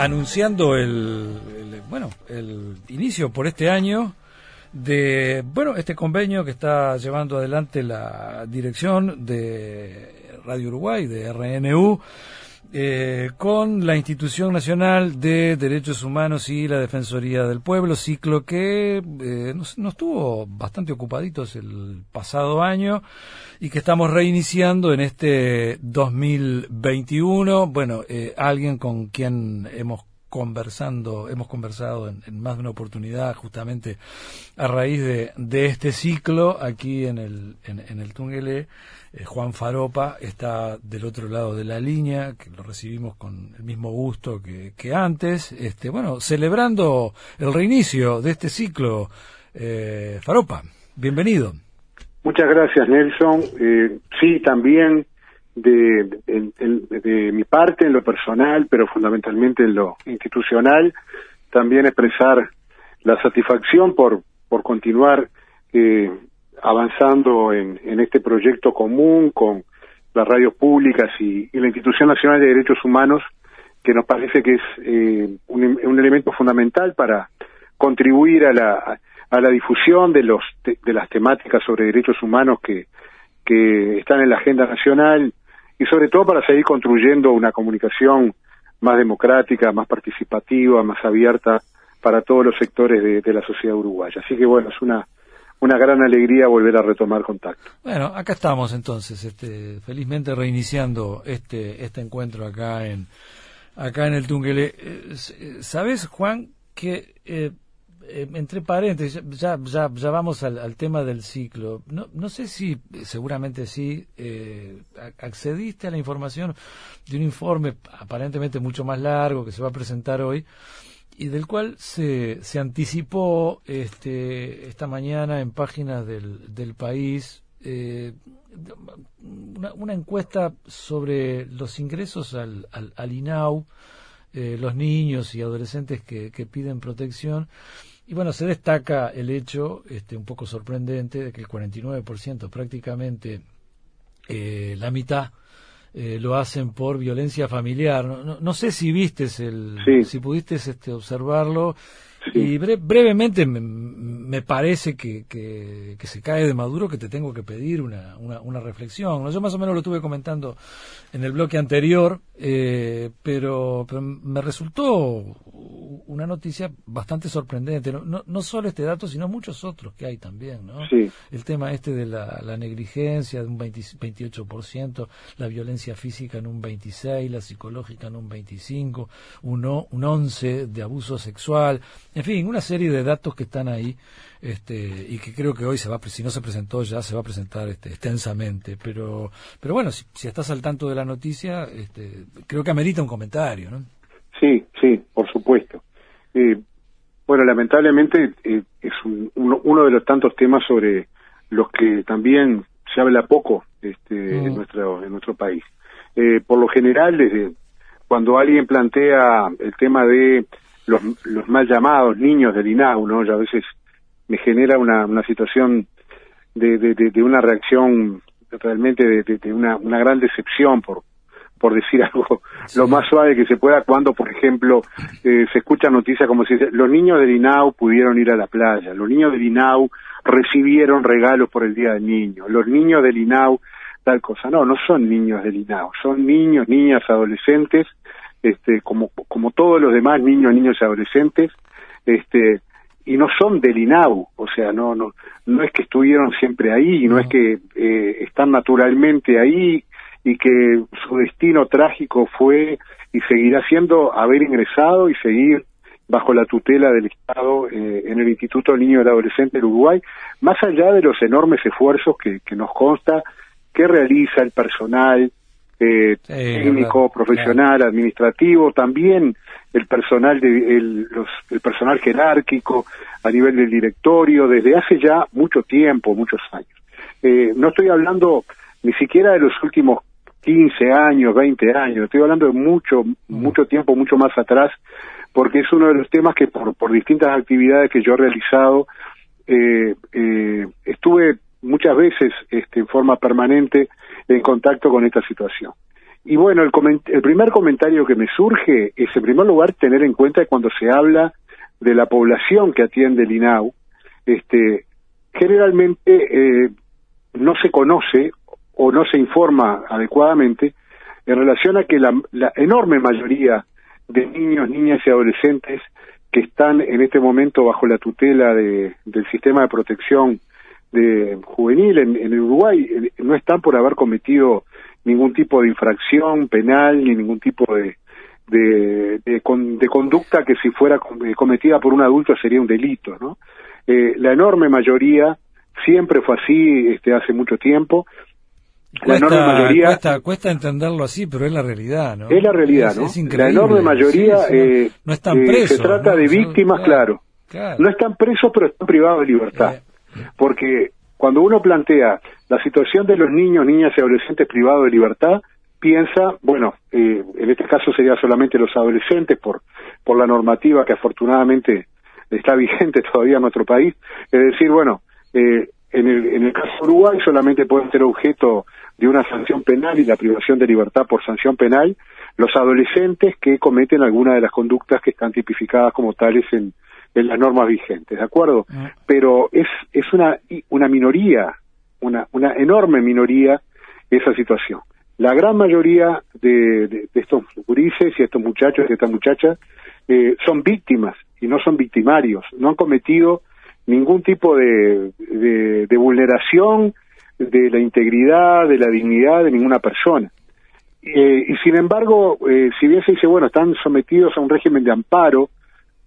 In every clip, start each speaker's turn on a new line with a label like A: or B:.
A: anunciando el, bueno el inicio por este año de bueno este convenio que está llevando adelante la dirección de Radio Uruguay de RNU eh, con la Institución Nacional de Derechos Humanos y la Defensoría del Pueblo, ciclo que eh, nos, nos, tuvo bastante ocupaditos el pasado año y que estamos reiniciando en este 2021. Bueno, eh, alguien con quien hemos conversando, hemos conversado en, en, más de una oportunidad justamente a raíz de, este ciclo aquí en el, en, el. Eh, Juan Faropa está del otro lado de la línea, que lo recibimos con el mismo gusto que, que antes. Este, bueno, celebrando el reinicio de este ciclo. Eh, Faropa, bienvenido.
B: Muchas gracias, Nelson. Eh, sí, también de, mi parte, en lo personal, pero fundamentalmente en lo institucional, también expresar la satisfacción por, por continuar eh, avanzando en, en, este proyecto común con las radios públicas y, la Institución Nacional de Derechos Humanos, que nos parece que es eh, un, un, elemento fundamental para contribuir a la, a la difusión de, los, de las temáticas sobre derechos humanos que, que están en la agenda nacional y sobre todo para seguir construyendo una comunicación más democrática, más participativa, más abierta para todos los sectores de, la sociedad uruguaya. Así que bueno, es una una gran alegría volver a retomar contacto.
A: Bueno, acá estamos entonces, este, felizmente reiniciando este este encuentro acá en acá en el Tunguele. Eh, ¿Sabes, Juan, que eh, entre paréntesis, ya, ya, ya vamos al, al, tema del ciclo. No, no sé si, seguramente sí, eh, accediste a la información de un informe aparentemente mucho más largo que se va a presentar hoy y del cual se, se anticipó este, esta mañana en páginas del, del país eh, una, una, encuesta sobre los ingresos al, al, al INAU, eh, los niños y adolescentes que, que piden protección. Y bueno, se destaca el hecho, este, un poco sorprendente, de que el 49%, prácticamente eh, la mitad, eh, lo hacen por violencia familiar. No, no, no sé si vistes el,
B: sí.
A: si pudiste este, observarlo.
B: Sí.
A: Y bre brevemente me, me parece que, que, que, se cae de Maduro que te tengo que pedir una, una, una reflexión. ¿no? Yo más o menos lo estuve comentando en el bloque anterior, eh, pero, pero me resultó una noticia bastante sorprendente. No, no, solo este dato, sino muchos otros que hay también. ¿no?
B: Sí.
A: El tema este de la, la negligencia de un 20, 28%, la violencia física en un 26%, la psicológica en un 25%, un, un 11% de abuso sexual. En fin, una serie de datos que están ahí este, y que creo que hoy se va, si no se presentó ya, se va a presentar este, extensamente. Pero, pero bueno, si, si estás al tanto de la noticia, este, creo que amerita un comentario, ¿no?
B: Sí, sí, supuesto. Eh, bueno, lamentablemente eh, es un, uno, uno, de los tantos temas sobre los que también se habla poco este, mm. en, nuestro, en nuestro país. Eh, por lo general, desde cuando alguien plantea el tema de los, los mal llamados niños del INAU, ¿no? A veces me genera una, una situación de, de, de, de una reacción realmente de, de una, una gran decepción por, por decir algo sí. lo más suave que se pueda, cuando, por ejemplo, eh, se escucha noticias como si los niños del INAU pudieron ir a la playa, los niños del INAU recibieron regalos por el Día del Niño, los niños del INAU tal cosa. No, no son niños del INAU, son niños, niñas, adolescentes, este, como, como todos los demás niños, niños y adolescentes, este, y no son del INAU, o sea, no, no, no es que estuvieron siempre ahí, no, no es que eh, están naturalmente ahí y que su destino trágico fue y seguirá siendo haber ingresado y seguir bajo la tutela del Estado eh, en el Instituto del Niño y del Adolescente del Uruguay, más allá de los enormes esfuerzos que, que nos consta que realiza el personal eh, sí, técnico, verdad, profesional, claro. administrativo, también el personal de el, los, el personal jerárquico a nivel del directorio desde hace ya mucho tiempo, muchos años. Eh, no estoy hablando ni siquiera de los últimos 15 años, 20 años, estoy hablando de mucho, mm. mucho tiempo, mucho más atrás, porque es uno de los temas que por, por distintas actividades que yo he realizado, eh, eh, estuve muchas veces este, en forma permanente en contacto con esta situación. Y bueno, el, el primer comentario que me surge es, en primer lugar, tener en cuenta que cuando se habla de la población que atiende el INAU, este, generalmente eh, no se conoce o no se informa adecuadamente en relación a que la, enorme mayoría de niños, niñas y adolescentes que están en este momento bajo la tutela de, del sistema de protección de juvenil en, Uruguay eh, no están por haber cometido ningún tipo de infracción penal ni ningún tipo de, de, de, conducta que si fuera eh, cometida por un adulto sería un delito, ¿no? Eh, la enorme mayoría siempre fue así este, hace mucho tiempo.
A: La enorme mayoría cuesta, entenderlo así, pero es la realidad, ¿no?
B: Es la realidad, ¿no? la enorme mayoría eh, no, están presos, se trata de víctimas, claro, No están presos, pero están privados de libertad, porque cuando uno plantea la situación de los niños, niñas y adolescentes privados de libertad, piensa, bueno, eh, en este caso sería solamente los adolescentes por, por la normativa que afortunadamente está vigente todavía en nuestro país, es decir, bueno, eh, en, el, en el caso de Uruguay solamente pueden ser objeto de una sanción penal y la privación de libertad por sanción penal los adolescentes que cometen alguna de las conductas que están tipificadas como tales en, en las normas vigentes, ¿de acuerdo? Ah. Pero es, es una, una minoría, una, una enorme minoría esa situación. La gran mayoría de, de, estos gurises y estos muchachos y estas muchachas eh, son víctimas y no son victimarios, no han cometido ningún tipo de, de, vulneración de la integridad, de la dignidad de ninguna persona. Eh, y sin embargo, eh, si bien se dice, bueno, están sometidos a un régimen de amparo,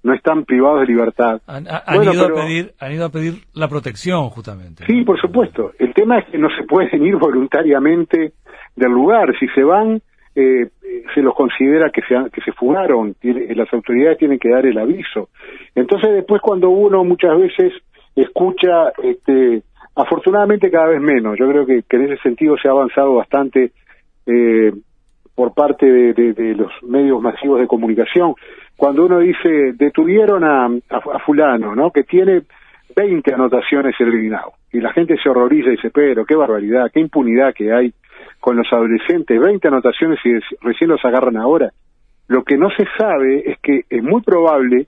B: no están privados de libertad.
A: Han, ido, a pedir, han ido a pedir la protección, justamente.
B: Sí, por supuesto. El tema es que no se pueden ir voluntariamente del lugar. Si se van, eh, se los considera que se, que se fugaron. las autoridades tienen que dar el aviso. Entonces, después, cuando uno muchas veces escucha, este, afortunadamente cada vez menos. Yo creo que, en ese sentido se ha avanzado bastante. Eh, por parte de, los medios masivos de comunicación, cuando uno dice detuvieron a, fulano, ¿no? Que tiene 20 anotaciones el y la gente se horroriza y dice, pero qué barbaridad, qué impunidad que hay con los adolescentes, 20 anotaciones y recién los agarran ahora. Lo que no se sabe es que es muy probable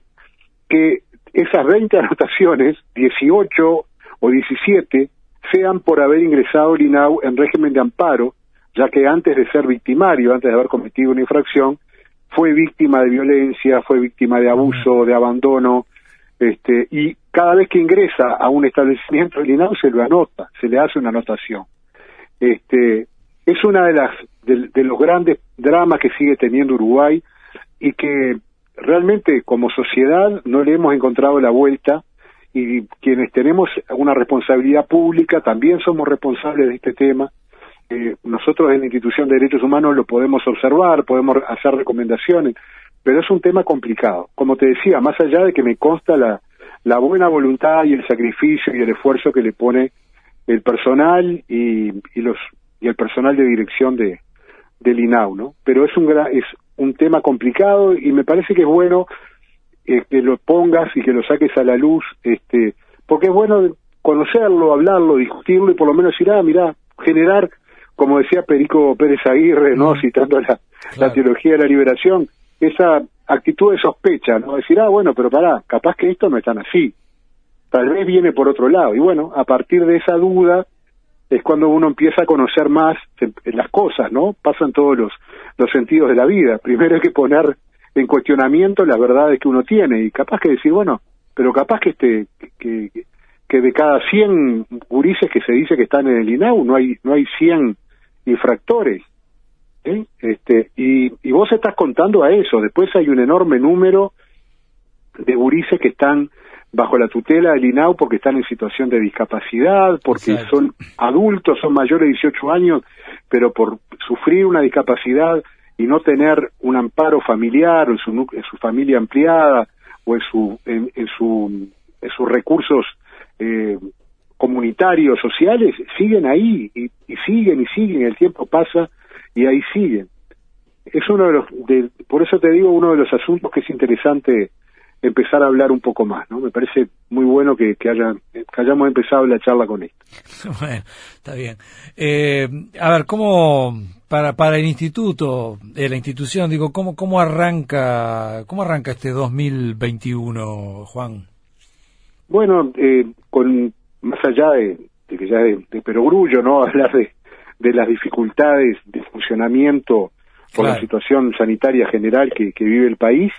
B: que esas 20 anotaciones, 18 o 17, sean por haber ingresado el INAU en régimen de amparo ya que antes de ser victimario, antes de haber cometido una infracción, fue víctima de violencia, fue víctima de abuso, de abandono, este, y cada vez que ingresa a un establecimiento del INAU se lo anota, se le hace una anotación. Este, es una de las de, los grandes dramas que sigue teniendo Uruguay y que realmente como sociedad no le hemos encontrado la vuelta y quienes tenemos una responsabilidad pública también somos responsables de este tema eh, nosotros en la institución de derechos humanos lo podemos observar, podemos hacer recomendaciones, pero es un tema complicado. Como te decía, más allá de que me consta la, la buena voluntad y el sacrificio y el esfuerzo que le pone el personal y, y los y el personal de dirección de del INAU, ¿no? Pero es un es un tema complicado y me parece que es bueno eh, que lo pongas y que lo saques a la luz, este, porque es bueno conocerlo, hablarlo, discutirlo y por lo menos decir, ah, mira, generar como decía Perico Pérez Aguirre, ¿no? Citando la, la teología de la liberación, esa actitud de sospecha, ¿no? Decir, ah, bueno, pero pará, capaz que esto no es tan así. Tal vez viene por otro lado. Y bueno, a partir de esa duda es cuando uno empieza a conocer más las cosas, ¿no? Pasan todos los, los sentidos de la vida. Primero hay que poner en cuestionamiento las verdades que uno tiene y capaz que decir, bueno, pero capaz que este que, que de cada 100 gurises que se dice que están en el INAU no hay no hay 100 infractores. Este, y, y vos estás contando a eso. Después hay un enorme número de gurises que están bajo la tutela del INAU porque están en situación de discapacidad, porque son adultos, son mayores de 18 años, pero por sufrir una discapacidad y no tener un amparo familiar o en su, en su familia ampliada o en, su, en, su, en sus recursos eh, comunitarios, sociales, siguen ahí y, siguen y siguen, el tiempo pasa y ahí siguen. Es uno de los, de, por eso te digo, uno de los asuntos que es interesante empezar a hablar un poco más, ¿no? Me parece muy bueno que, que, haya, que hayamos empezado la charla con esto.
A: bueno, está bien. Eh, a ver, ¿cómo, para para el instituto, eh, la institución, digo, ¿cómo cómo arranca cómo arranca este 2021, Juan?
B: Bueno, eh, con más allá de, que ya de, de perogrullo, ¿no? Hablar de, de las dificultades de funcionamiento por la situación sanitaria general que, que vive el país.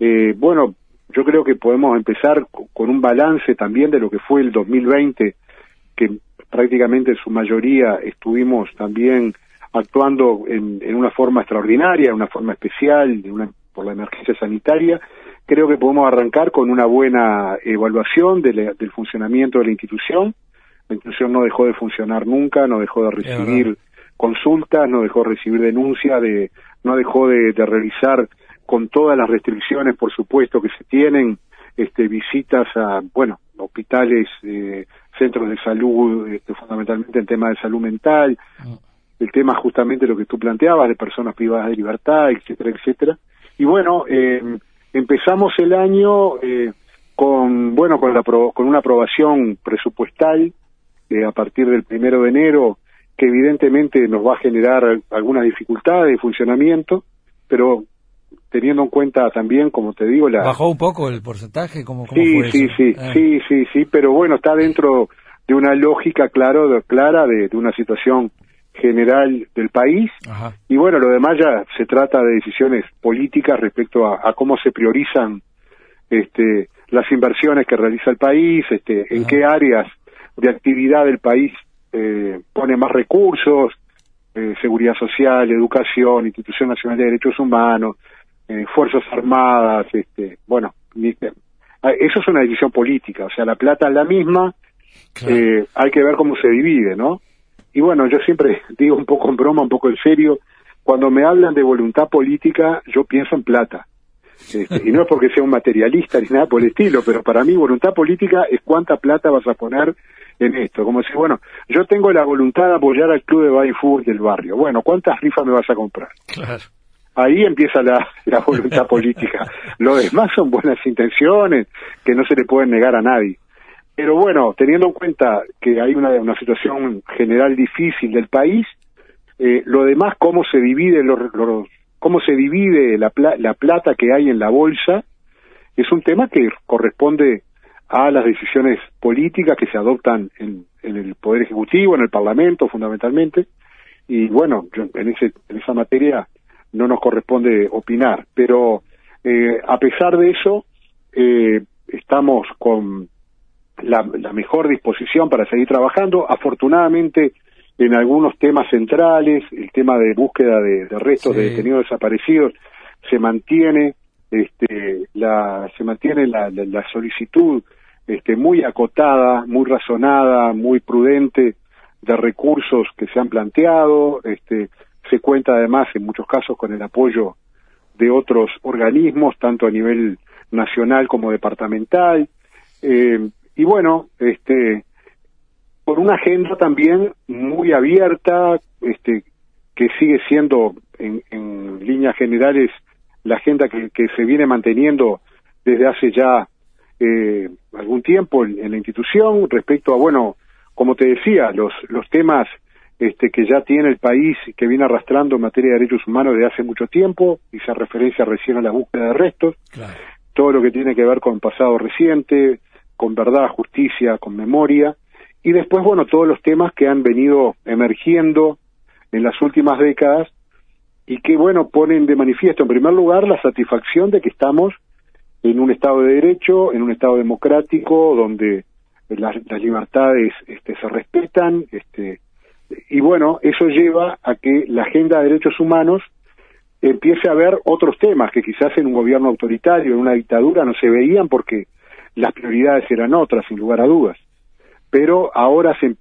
B: Eh, bueno, yo creo que podemos empezar con un balance también de lo que fue el 2020, que prácticamente en su mayoría estuvimos también actuando en, en una forma extraordinaria, en una forma especial, de una, por la emergencia sanitaria. Creo que podemos arrancar con una buena evaluación de del funcionamiento de la institución. La institución no dejó de funcionar nunca, no dejó de recibir consultas, no dejó de recibir denuncias, de, no dejó de, de realizar con todas las restricciones, por supuesto, que se tienen, este, visitas a, bueno, hospitales, eh, centros de salud, este, fundamentalmente en tema de salud mental, el tema justamente lo que tú planteabas de personas privadas de libertad, etcétera, etcétera. Y bueno, eh, empezamos el año eh, con, bueno, con, la, con una aprobación presupuestal eh, a partir del primero de enero, que evidentemente nos va a generar algunas dificultades de funcionamiento, pero teniendo en cuenta también, como te digo, la...
A: ¿Bajó un poco el porcentaje? ¿Cómo,
B: sí, sí, sí, ah. sí, sí, sí, pero bueno, está dentro de una lógica claro, clara de, una situación general del país y bueno, lo demás ya se trata de decisiones políticas respecto a, cómo se priorizan este, las inversiones que realiza el país, este, en qué áreas de actividad del país eh, pone más recursos, eh, seguridad social, educación, Institución Nacional de Derechos Humanos, eh, Fuerzas Armadas, este, bueno, eso es una decisión política, o sea, la plata es la misma, eh, hay que ver cómo se divide, ¿no? Y bueno, yo siempre digo un poco en broma, un poco en serio, cuando me hablan de voluntad política, yo pienso en plata. Este, y no es porque sea un materialista ni nada por el estilo, pero para mí voluntad política es cuánta plata vas a poner en esto. Como decir, bueno, yo tengo la voluntad de apoyar al club de body fútbol del barrio. Bueno, ¿cuántas rifas me vas a comprar?
A: Claro
B: ahí empieza la, la voluntad política. Lo demás son buenas intenciones que no se le pueden negar a nadie. Pero bueno, teniendo en cuenta que hay una, una situación general difícil del país, eh, lo demás, cómo se divide los, cómo se divide la, la plata que hay en la bolsa, es un tema que corresponde a las decisiones políticas que se adoptan en, en el Poder Ejecutivo, en el Parlamento fundamentalmente, y bueno, en, ese, en esa materia no nos corresponde opinar, pero eh, a pesar de eso, eh, estamos con la, mejor disposición para seguir trabajando. Afortunadamente, en algunos temas centrales, el tema de búsqueda de, restos de detenidos desaparecidos se mantiene, este, la, se mantiene la, la, solicitud este, muy acotada, muy razonada, muy prudente de recursos que se han planteado, este, se cuenta además en muchos casos con el apoyo de otros organismos, tanto a nivel nacional como departamental. Eh, y bueno, este, por una agenda también muy abierta, este, que sigue siendo en, en líneas generales la agenda que, que, se viene manteniendo desde hace ya eh, algún tiempo en, en, la institución respecto a, bueno, como te decía, los, los temas este, que ya tiene el país, que viene arrastrando en materia de derechos humanos desde hace mucho tiempo, hice referencia recién a la búsqueda de restos, todo lo que tiene que ver con pasado reciente, con verdad, justicia, con memoria, y después, bueno, todos los temas que han venido emergiendo en las últimas décadas y que, bueno, ponen de manifiesto, en primer lugar, la satisfacción de que estamos en un Estado de Derecho, en un Estado democrático, donde las, las libertades este, se respetan, este, y bueno, eso lleva a que la agenda de derechos humanos empiece a ver otros temas que quizás en un gobierno autoritario, en una dictadura, no se veían porque las prioridades eran otras, sin lugar a dudas. Pero ahora se,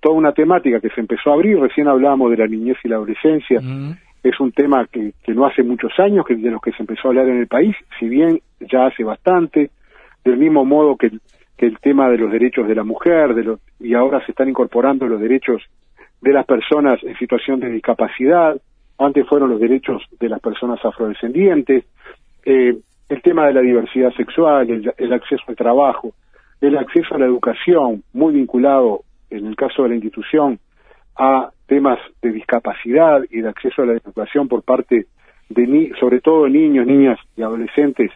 B: toda una temática que se empezó a abrir, recién hablábamos de la niñez y la adolescencia, es un tema que, que, no hace muchos años que de los que se empezó a hablar en el país, si bien ya hace bastante, del mismo modo que, que el tema de los derechos de la mujer, de los, y ahora se están incorporando los derechos de las personas en situación de discapacidad, antes fueron los derechos de las personas afrodescendientes, eh, el tema de la diversidad sexual, el, acceso al trabajo, el acceso a la educación, muy vinculado, en el caso de la institución, a temas de discapacidad y de acceso a la educación por parte de ni sobre todo niños, niñas y adolescentes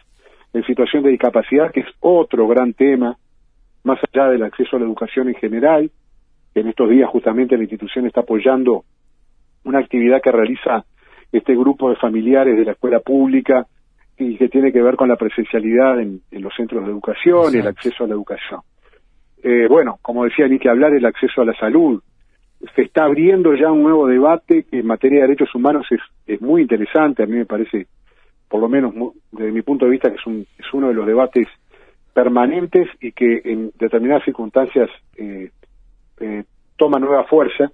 B: en situación de discapacidad, que es otro gran tema, más allá del acceso a la educación en general. En estos días justamente la institución está apoyando una actividad que realiza este grupo de familiares de la escuela pública y que tiene que ver con la presencialidad en, los centros de educación y el acceso a la educación. Eh, bueno, como decía, ni que hablar el acceso a la salud. Se está abriendo ya un nuevo debate que en materia de derechos humanos es, es muy interesante, a mí me parece, por lo menos desde mi punto de vista, que es, un, es uno de los debates permanentes y que en determinadas circunstancias eh, eh, toma nueva fuerza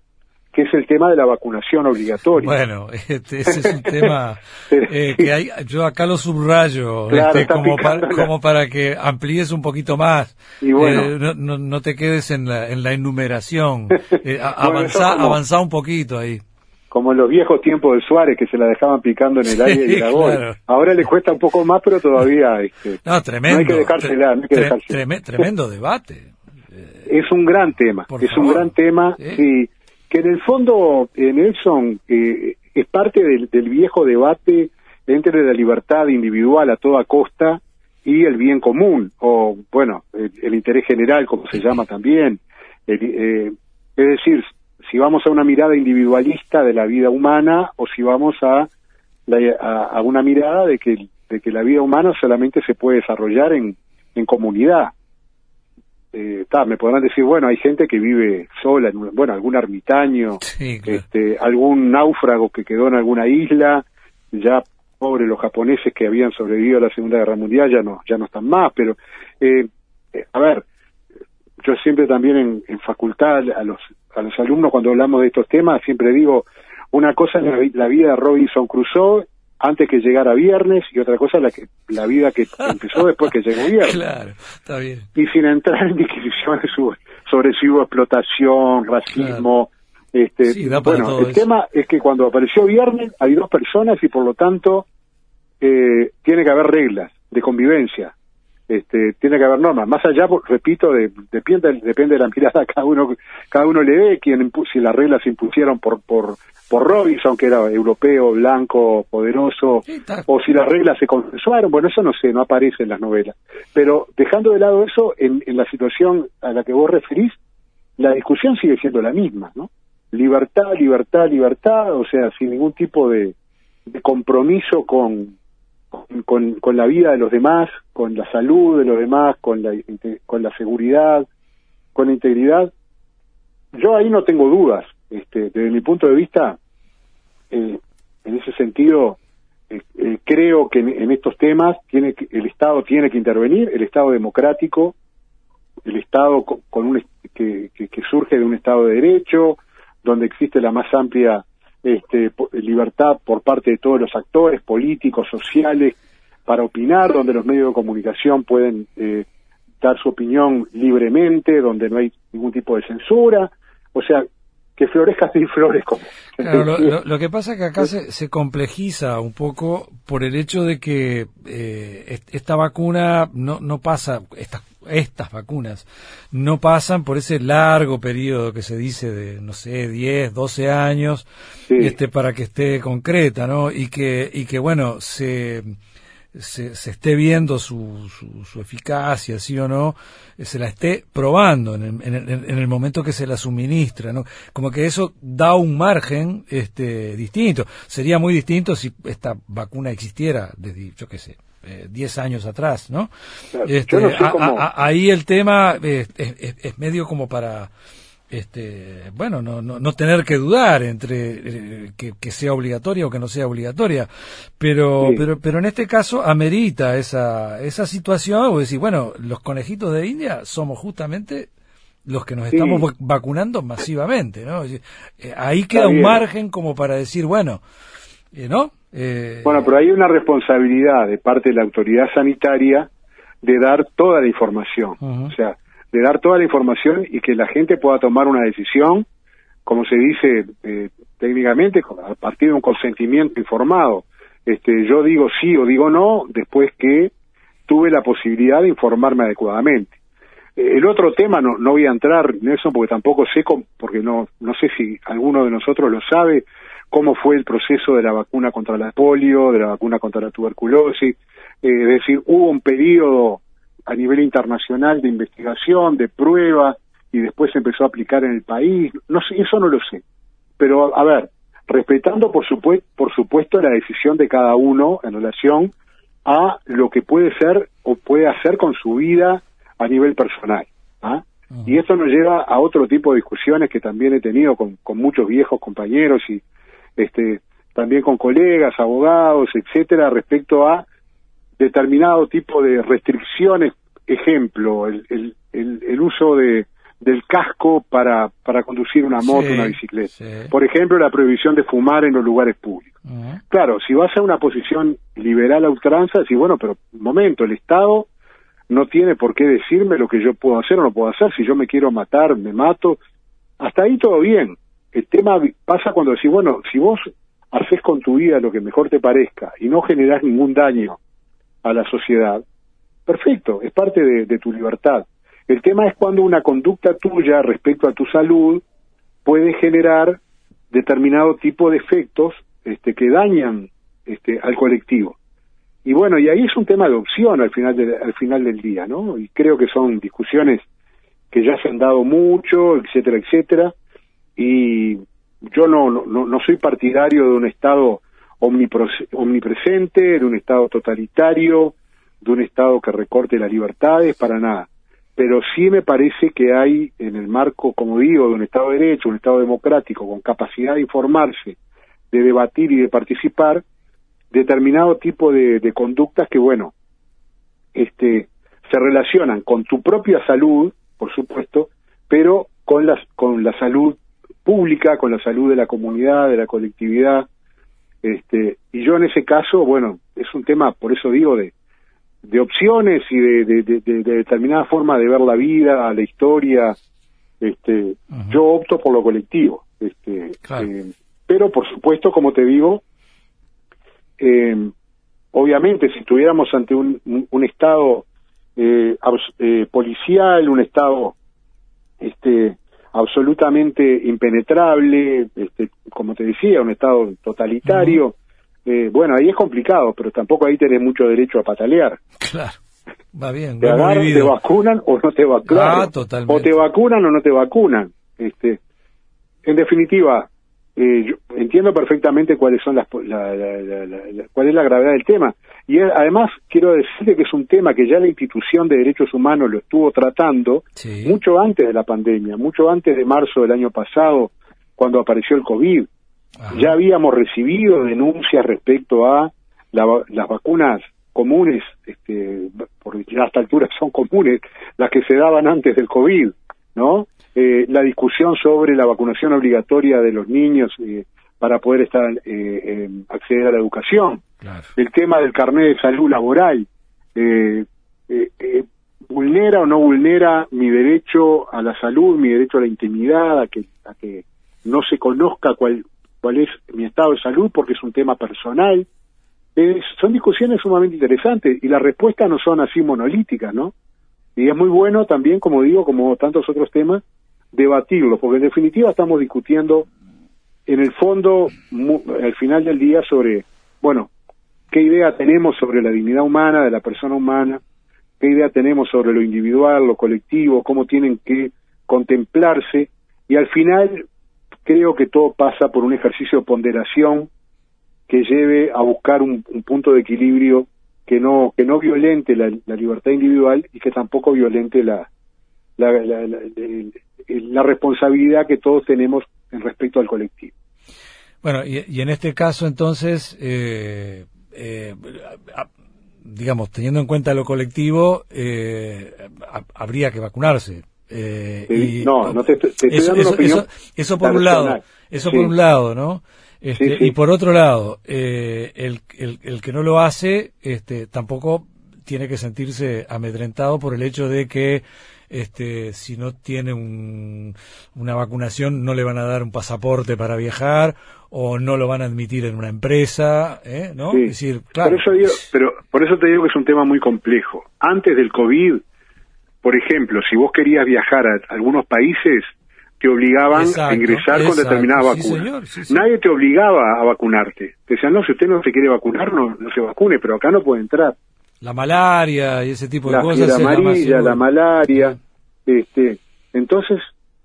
B: que es el tema de la vacunación obligatoria.
A: Bueno, este, ese es un tema eh, que hay, yo acá lo subrayo, este, como, para, como para que amplíes un poquito más, y bueno, eh, no, no, te quedes en la, en la enumeración, eh, avanza, un poquito ahí.
B: Como en los viejos tiempos de Suárez que se la dejaban picando en el aire y la gol. Ahora le cuesta un poco más, pero todavía este,
A: no, tremendo,
B: hay que dejársela. No
A: tremendo debate.
B: Es un gran tema, es un gran tema, sí. que en el fondo, eh, Nelson, eh, es parte del, viejo debate entre la libertad individual a toda costa y el bien común, o bueno, el, interés general, como se llama también. Eh, es decir, si vamos a una mirada individualista de la vida humana o si vamos a, a, una mirada de que, de que la vida humana solamente se puede desarrollar en, en comunidad eh, me podrán decir, bueno, hay gente que vive sola, en, bueno, algún ermitaño, este, algún náufrago que quedó en alguna isla, ya pobre los japoneses que habían sobrevivido a la Segunda Guerra Mundial ya no, ya no están más, pero, eh, eh, a ver, yo siempre también en, en, facultad a los, a los alumnos cuando hablamos de estos temas siempre digo, una cosa es la, la vida de Robinson Crusoe antes que llegara viernes y otra cosa la que la vida que empezó después que llegó viernes.
A: Claro, está bien.
B: Y sin entrar en discusiones sobre si hubo explotación, racismo. Este, bueno, el tema es que cuando apareció viernes hay dos personas y por lo tanto eh, tiene que haber reglas de convivencia. Este, tiene que haber normas. Más allá, repito, de, depende, depende de la mirada cada uno, cada uno le ve quién si las reglas se impusieron por, por por Robinson, que era europeo, blanco, poderoso, o si las reglas se consensuaron, bueno, eso no sé, no aparece en las novelas. Pero dejando de lado eso, en, la situación a la que vos referís, la discusión sigue siendo la misma, ¿no? Libertad, libertad, libertad, o sea, sin ningún tipo de, compromiso con, con, con, la vida de los demás, con la salud de los demás, con la, con la seguridad, con la integridad. Yo ahí no tengo dudas. Este, desde mi punto de vista, eh, en ese sentido, eh, eh, creo que en, estos temas tiene que, el Estado tiene que intervenir, el Estado democrático, el Estado con, un que, que, surge de un Estado de Derecho, donde existe la más amplia este, libertad por parte de todos los actores políticos, sociales, para opinar, donde los medios de comunicación pueden dar su opinión libremente, donde no hay ningún tipo de censura. O sea, que florezca sin flores. Como,
A: lo, que pasa es que acá se, se, complejiza un poco por el hecho de que eh, esta vacuna no, no pasa, estas, estas vacunas no pasan por ese largo periodo que se dice de, no sé, 10, 12 años, este, para que esté concreta, ¿no? Y que, y que bueno, se se, esté viendo su, su, eficacia, sí o no, se la esté probando en el, en, el, momento que se la suministra, ¿no? Como que eso da un margen este, distinto. Sería muy distinto si esta vacuna existiera desde, yo qué sé, 10 eh, años atrás, ¿no? Este, ahí el tema es, es medio como para este, bueno, no, no, no tener que dudar entre eh, que, sea obligatoria o que no sea obligatoria, pero, pero, pero en este caso amerita esa, esa situación, o decir, bueno, los conejitos de India somos justamente los que nos estamos vacunando masivamente, ¿no? Eh, ahí queda un margen como para decir, bueno, eh, ¿no?
B: bueno, pero hay una responsabilidad de parte de la autoridad sanitaria de dar toda la información, o sea, de dar toda la información y que la gente pueda tomar una decisión, como se dice eh, técnicamente, a partir de un consentimiento informado. Este, yo digo sí o digo no después que tuve la posibilidad de informarme adecuadamente. El otro tema, no, no voy a entrar en eso porque tampoco sé, porque no, no sé si alguno de nosotros lo sabe, cómo fue el proceso de la vacuna contra la polio, de la vacuna contra la tuberculosis. Eh, es decir, hubo un periodo a nivel internacional de investigación, de prueba, y después se empezó a aplicar en el país. No sé, eso no lo sé. Pero, a ver, respetando por, supuesto, por supuesto la decisión de cada uno en relación a lo que puede ser o puede hacer con su vida a nivel personal. ¿ah? Y esto nos lleva a otro tipo de discusiones que también he tenido con, con muchos viejos compañeros y este, también con colegas, abogados, etcétera, respecto a determinado tipo de restricciones, ejemplo, el, el, el, uso de, del casco para, para conducir una moto, una bicicleta. Por ejemplo, la prohibición de fumar en los lugares públicos. Claro, si vas a una posición liberal a ultranza, sí, bueno, pero un momento, el Estado no tiene por qué decirme lo que yo puedo hacer o no puedo hacer. Si yo me quiero matar, me mato. Hasta ahí todo bien. El tema pasa cuando decís, bueno, si vos haces con tu vida lo que mejor te parezca y no generás ningún daño a la sociedad, perfecto, es parte de, tu libertad. El tema es cuando una conducta tuya respecto a tu salud puede generar determinado tipo de efectos este, que dañan este, al colectivo. Y bueno, y ahí es un tema de opción al final, al final del día, ¿no? Y creo que son discusiones que ya se han dado mucho, etcétera, etcétera. Y yo no, no, no soy partidario de un Estado omnipresente, de un Estado totalitario, de un Estado que recorte las libertades, para nada. Pero sí me parece que hay en el marco, como digo, de un Estado de Derecho, un Estado democrático, con capacidad de informarse, de debatir y de participar, determinado tipo de, conductas que, bueno, este, se relacionan con tu propia salud, por supuesto, pero con, las, con la salud pública, con la salud de la comunidad, de la colectividad. Este, y yo en ese caso, bueno, es un tema, por eso digo, de, de opciones y de, de, determinada forma de ver la vida, la historia. Este, Yo opto por lo colectivo. Este, eh, pero, por supuesto, como te digo, eh, obviamente si estuviéramos ante un, un, estado eh, eh, policial, un estado este absolutamente impenetrable, este, como te decía, un estado totalitario, eh, bueno, ahí es complicado, pero tampoco ahí tenés mucho derecho a patalear.
A: Claro. Va bien,
B: te, te vacunan o no te vacunan.
A: Ah, totalmente.
B: O te vacunan o no te vacunan. Este, en definitiva, eh, yo entiendo perfectamente cuáles son las, cuál es la gravedad del tema. Y además quiero decirte que es un tema que ya la institución de derechos humanos lo estuvo tratando mucho antes de la pandemia, mucho antes de marzo del año pasado, cuando apareció el COVID. Ya habíamos recibido denuncias respecto a las vacunas comunes, este, porque ya a esta altura son comunes, las que se daban antes del COVID, ¿no? Eh, la discusión sobre la vacunación obligatoria de los niños eh, para poder estar eh, acceder a la educación, el tema del carnet de salud laboral, vulnera o no vulnera mi derecho a la salud, mi derecho a la intimidad, a que, a que no se conozca cuál, cuál es mi estado de salud porque es un tema personal. son discusiones sumamente interesantes y las respuestas no son así monolíticas, ¿no? Y es muy bueno también, como digo, como tantos otros temas, debatirlo, porque en definitiva estamos discutiendo en el fondo, al final del día, sobre, bueno, qué idea tenemos sobre la dignidad humana, de la persona humana, qué idea tenemos sobre lo individual, lo colectivo, cómo tienen que contemplarse, y al final creo que todo pasa por un ejercicio de ponderación que lleve a buscar un, punto de equilibrio que no que no violente la, libertad individual y que tampoco violente la, la, la responsabilidad que todos tenemos en respecto al colectivo.
A: Bueno, y, en este caso entonces, eh, eh, digamos, teniendo en cuenta lo colectivo, eh, habría que vacunarse.
B: no, no te, estoy
A: eso,
B: dando una opinión
A: eso, por un lado, eso por un lado, ¿no? Este, y por otro lado, el, el, el, que no lo hace, este, tampoco tiene que sentirse amedrentado por el hecho de que este, si no tiene una vacunación no le van a dar un pasaporte para viajar o no lo van a admitir en una empresa, ¿eh? ¿no?
B: Es decir, claro. Por eso, digo, pero por eso te digo que es un tema muy complejo. Antes del COVID, por ejemplo, si vos querías viajar a algunos países, te obligaban a ingresar con determinadas vacunas. Nadie te obligaba a vacunarte. Te decían, no, si usted no se quiere vacunar, no, no se vacune, pero acá no puede entrar.
A: La malaria y ese tipo de cosas.
B: La amarilla, la malaria. Este, entonces,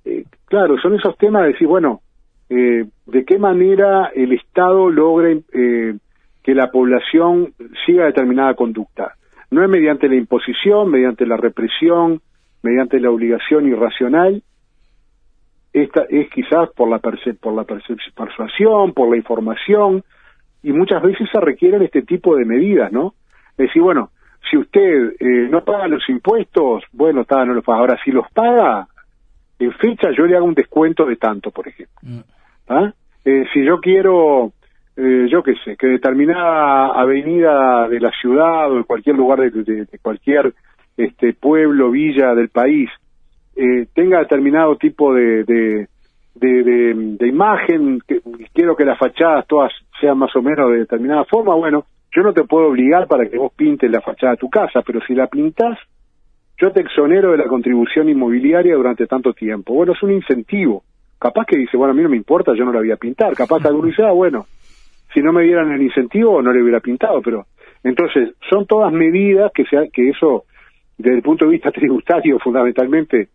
B: eh, claro, son esos temas de decir, bueno, eh, ¿de qué manera el Estado logra eh, que la población siga determinada conducta? No es mediante la imposición, mediante la represión, mediante la obligación irracional, esta es quizás por la, por la persuasión, por la información, y muchas veces se requieren este tipo de medidas, ¿no? Es decir, bueno, si usted eh, no paga los impuestos, bueno, está, no los paga. Ahora, si los paga, en fecha yo le hago un descuento de tanto, por ejemplo. Mm. ¿Ah? Eh, si yo quiero, eh, yo qué sé, que determinada avenida de la ciudad o de cualquier lugar de, de cualquier este pueblo, villa del país, eh, tenga determinado tipo de, de, de, imagen, que, quiero que las fachadas todas sean más o menos de determinada forma, bueno, yo no te puedo obligar para que vos pintes la fachada de tu casa, pero si la pintas, yo te exonero de la contribución inmobiliaria durante tanto tiempo. Bueno, es un incentivo. Capaz que dice, bueno, a mí no me importa, yo no la voy a pintar. Capaz alguno dice, ah, bueno, si no me dieran el incentivo no le hubiera pintado, pero entonces son todas medidas que, sea, que eso, desde el punto de vista tributario fundamentalmente,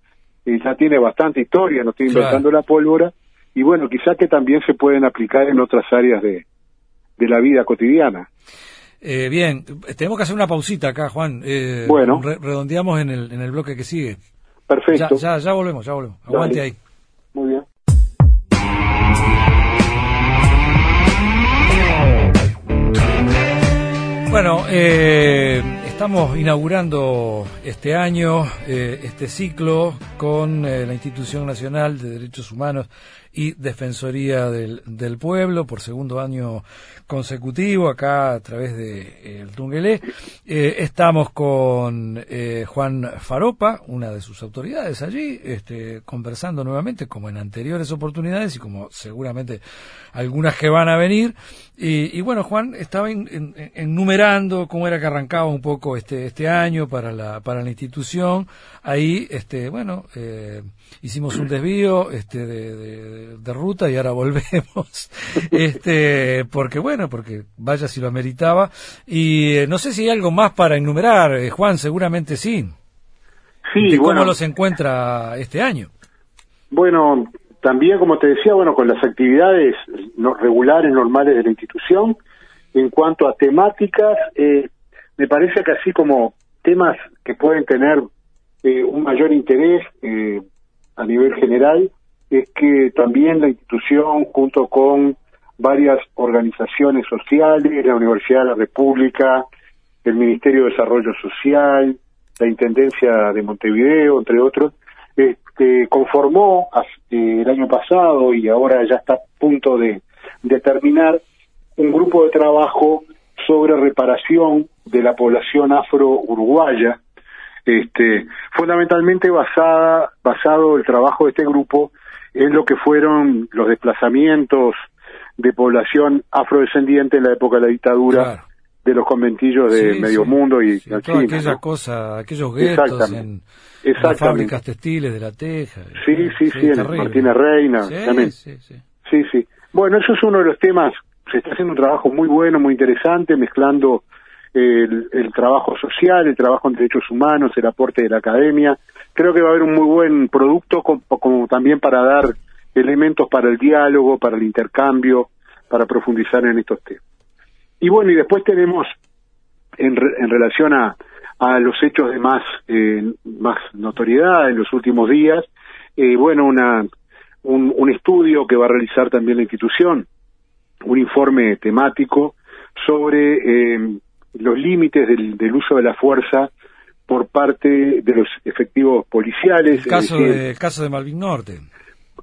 B: y ya tiene bastante historia, no estoy inventando la pólvora, y bueno, quizás que también se pueden aplicar en otras áreas de, de la vida cotidiana.
A: Eh, bien, tenemos que hacer una pausita acá, Juan.
B: Eh, bueno.
A: redondeamos en el, en el bloque que sigue.
B: Perfecto.
A: Ya, ya, volvemos, ya volvemos. Aguante ahí.
B: Muy bien.
A: Bueno, eh, Estamos inaugurando este año, eh, este ciclo, con eh, la Institución Nacional de Derechos Humanos y Defensoría del, del Pueblo por segundo año consecutivo acá a través de eh, el Tungelé. Eh, estamos con eh, Juan Faropa, una de sus autoridades allí, este, conversando nuevamente como en anteriores oportunidades y como seguramente algunas que van a venir. Y, bueno, Juan estaba enumerando cómo era que arrancaba un poco este, este año para la, para la institución. Ahí, este, bueno, hicimos un desvío este, de, de, ruta y ahora volvemos, este, porque bueno, porque vaya si lo ameritaba. Y eh, no sé si hay algo más para enumerar, eh, Juan, seguramente sí.
B: Sí,
A: ¿Cómo los encuentra este año?
B: Bueno, también, como te decía, bueno, con las actividades regulares, normales de la institución, en cuanto a temáticas, eh, me parece que así como temas que pueden tener un mayor interés, a nivel general es que también la institución, junto con varias organizaciones sociales, la Universidad de la República, el Ministerio de Desarrollo Social, la Intendencia de Montevideo, entre otros, este, conformó eh, el año pasado y ahora ya está a punto de, de terminar un grupo de trabajo sobre reparación de la población afro-uruguaya, este, fundamentalmente basada, basado el trabajo de este grupo en lo que fueron los desplazamientos de población afrodescendiente en la época de la dictadura de los conventillos de medio mundo y
A: sí, toda aquella cosa, aquellos guetos en, las fábricas textiles de la Teja.
B: Sí, sí, sí, en Martínez Reina. Sí, sí. Sí, Bueno, eso es uno de los temas, se está haciendo un trabajo muy bueno, muy interesante, mezclando el, trabajo social, el trabajo en derechos humanos, el aporte de la academia. Creo que va a haber un muy buen producto como, también para dar elementos para el diálogo, para el intercambio, para profundizar en estos temas. Y bueno, y después tenemos en, en relación a, a los hechos de más, eh, más notoriedad en los últimos días, eh, bueno, una, un, un estudio que va a realizar también la institución, un informe temático sobre eh, los límites del, del, uso de la fuerza por parte de los efectivos policiales.
A: El caso, de, caso de Malvin Norte.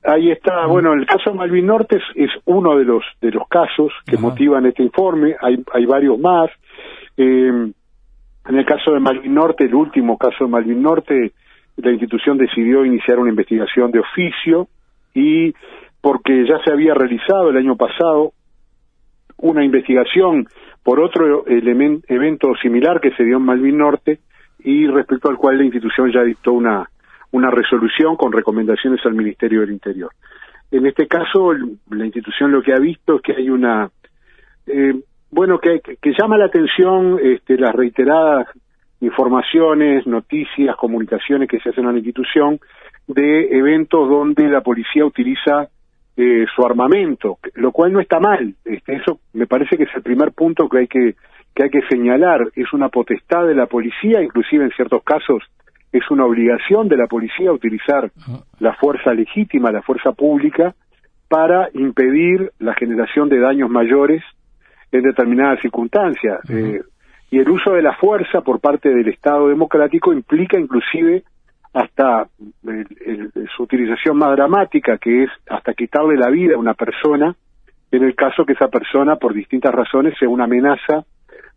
B: Ahí está, mm. bueno, el caso de Malvin Norte es, uno de los de los casos que motivan este informe, hay, hay varios más. Eh, en el caso de Malvin Norte, el último caso de Malvin Norte, la institución decidió iniciar una investigación de oficio y porque ya se había realizado el año pasado una investigación por otro evento similar que se dio en Malvin Norte y respecto al cual la institución ya dictó una, una resolución con recomendaciones al Ministerio del Interior. En este caso, la institución lo que ha visto es que hay una, eh, bueno, que, que, llama la atención este, las reiteradas informaciones, noticias, comunicaciones que se hacen a la institución de eventos donde la policía utiliza eh, su armamento, lo cual no está mal. Este, eso me parece que es el primer punto que hay que, que hay que señalar. Es una potestad de la policía, inclusive en ciertos casos es una obligación de la policía utilizar la fuerza legítima, la fuerza pública, para impedir la generación de daños mayores en determinadas circunstancias. Eh, y el uso de la fuerza por parte del Estado democrático implica inclusive hasta su utilización más dramática, que es hasta quitarle la vida a una persona, en el caso que esa persona, por distintas razones, sea una amenaza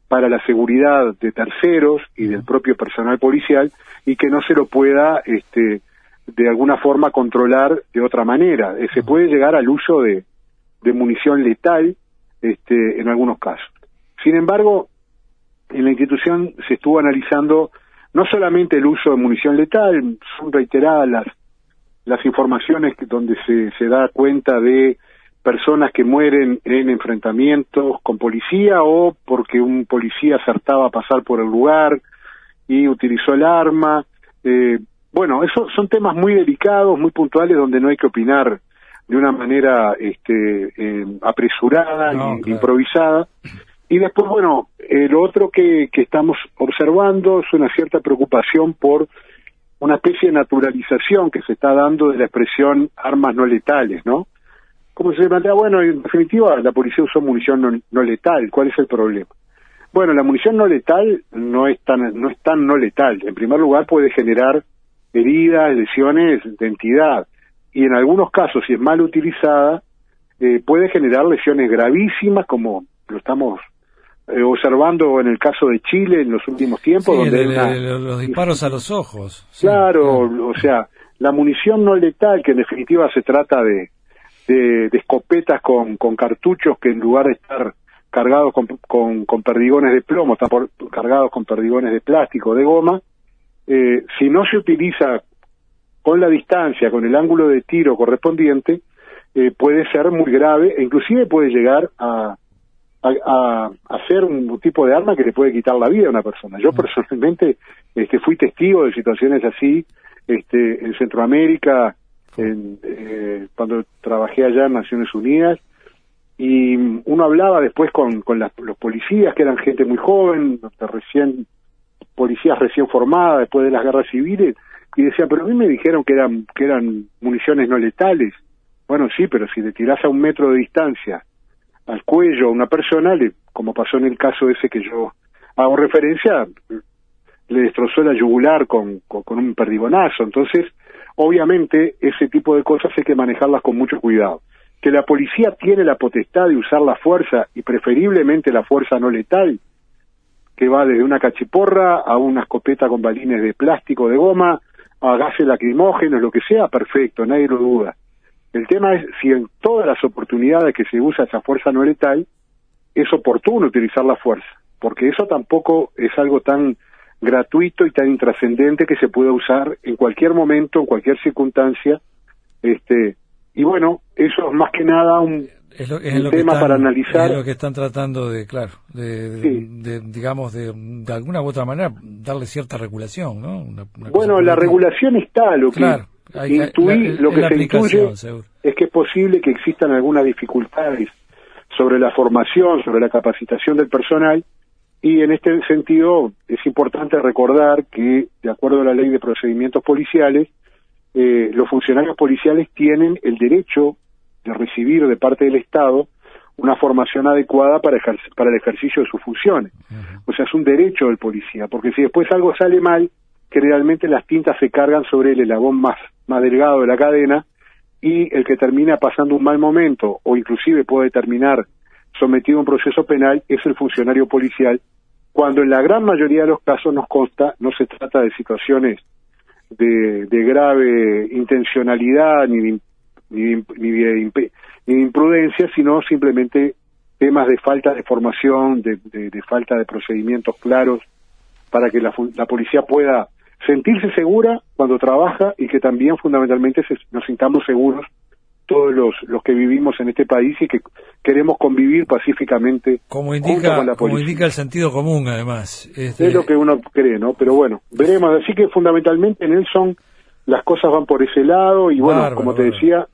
B: para la seguridad de terceros y del propio personal policial y que no se lo pueda este, de alguna forma controlar de otra manera. Eh, se puede llegar al uso de, de munición letal este, en algunos casos. Sin embargo, en la institución se estuvo analizando no solamente el uso de munición letal, son reiteradas las, las informaciones donde se, se da cuenta de personas que mueren en enfrentamientos con policía o porque un policía acertaba a pasar por el lugar y utilizó el arma. Eh, bueno, esos son temas muy delicados, muy puntuales, donde no hay que opinar de una manera este, eh, apresurada, improvisada. Y después, bueno, el otro que, que estamos observando es una cierta preocupación por una especie de naturalización que se está dando de la expresión armas no letales, ¿no? Como se plantea, bueno, en definitiva, la policía usó munición no, letal, ¿cuál es el problema? Bueno, la munición no letal no es tan no es tan no letal. En primer lugar, puede generar heridas, lesiones de entidad y en algunos casos, si es mal utilizada, eh, puede generar lesiones gravísimas, como lo estamos eh, observando en el caso de Chile en los últimos tiempos. donde
A: los disparos a los ojos.
B: Claro, o sea, la munición no letal, que en definitiva se trata de, de, escopetas con, con, cartuchos que en lugar de estar cargados con, con, perdigones de plomo, están cargados con perdigones de plástico, de goma, eh, si no se utiliza con la distancia, con el ángulo de tiro correspondiente, eh, puede ser muy grave e inclusive puede llegar a, a, a, ser un tipo de arma que le puede quitar la vida a una persona. Yo personalmente este, fui testigo de situaciones así este, en Centroamérica, en, eh, cuando trabajé allá en Naciones Unidas, y uno hablaba después con, con los policías, que eran gente muy joven, recién policías recién formadas después de las guerras civiles, y decían, pero a mí me dijeron que eran, que eran municiones no letales. Bueno, sí, pero si le tirás a un metro de distancia al cuello a una persona, le, como pasó en el caso ese que yo hago referencia, le destrozó la yugular con, con un perdigonazo. Entonces, Obviamente, ese tipo de cosas hay que manejarlas con mucho cuidado. Que la policía tiene la potestad de usar la fuerza y preferiblemente la fuerza no letal, que va desde una cachiporra a una escopeta con balines de plástico, de goma, a gases lacrimógenos, lo que sea, perfecto, nadie lo duda. El tema es si en todas las oportunidades que se usa esa fuerza no letal, es oportuno utilizar la fuerza, porque eso tampoco es algo tan gratuito y tan intrascendente que se pueda usar en cualquier momento, en cualquier circunstancia. Este, y bueno, eso es más que nada un, tema para analizar.
A: Es lo que están tratando de, claro, de, digamos, de, de, alguna u otra manera, darle cierta regulación, ¿no?
B: bueno, la regulación está, lo que claro, lo que se intuye es que es posible que existan algunas dificultades sobre la formación, sobre la capacitación del personal, y en este sentido es importante recordar que, de acuerdo a la ley de procedimientos policiales, eh, los funcionarios policiales tienen el derecho de recibir de parte del Estado una formación adecuada para, para el ejercicio de sus funciones. O sea, es un derecho del policía, porque si después algo sale mal, generalmente las tintas se cargan sobre el eslabón más, más delgado de la cadena y el que termina pasando un mal momento o inclusive puede terminar sometido a un proceso penal es el funcionario policial cuando en la gran mayoría de los casos nos consta no se trata de situaciones de, grave intencionalidad ni de, ni, de, imprudencia, sino simplemente temas de falta de formación, de, falta de procedimientos claros para que la, la policía pueda sentirse segura cuando trabaja y que también fundamentalmente nos sintamos seguros todos los, los que vivimos en este país y que queremos convivir pacíficamente
A: como indica como indica el sentido común además
B: este... es lo que uno cree no pero bueno veremos. Así que fundamentalmente Nelson las cosas van por ese lado y bueno como te decía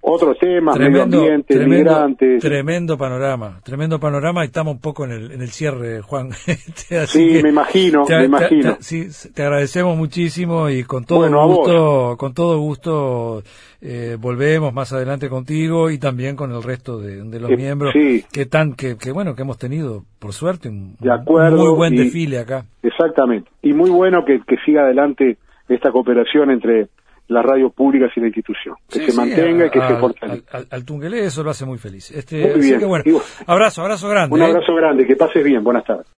B: otros temas, tremendo, medio ambiente,
A: tremendo, Tremendo panorama, tremendo panorama estamos un poco en el, en el cierre, Juan.
B: Este, sí, me imagino, me imagino.
A: sí, te agradecemos muchísimo y con todo gusto, con todo gusto eh, volvemos más adelante contigo y también con el resto de, los eh, miembros que tan que, que, bueno que hemos tenido por suerte un, muy buen desfile acá.
B: Exactamente y muy bueno que, que siga adelante esta cooperación entre las radios públicas y la institución. Que se mantenga y que se fortalezca.
A: Al, al, eso lo hace muy feliz. Este, muy bien. Que, bueno, abrazo, abrazo grande.
B: Un
A: ¿eh?
B: abrazo grande, que pases bien, buenas tardes.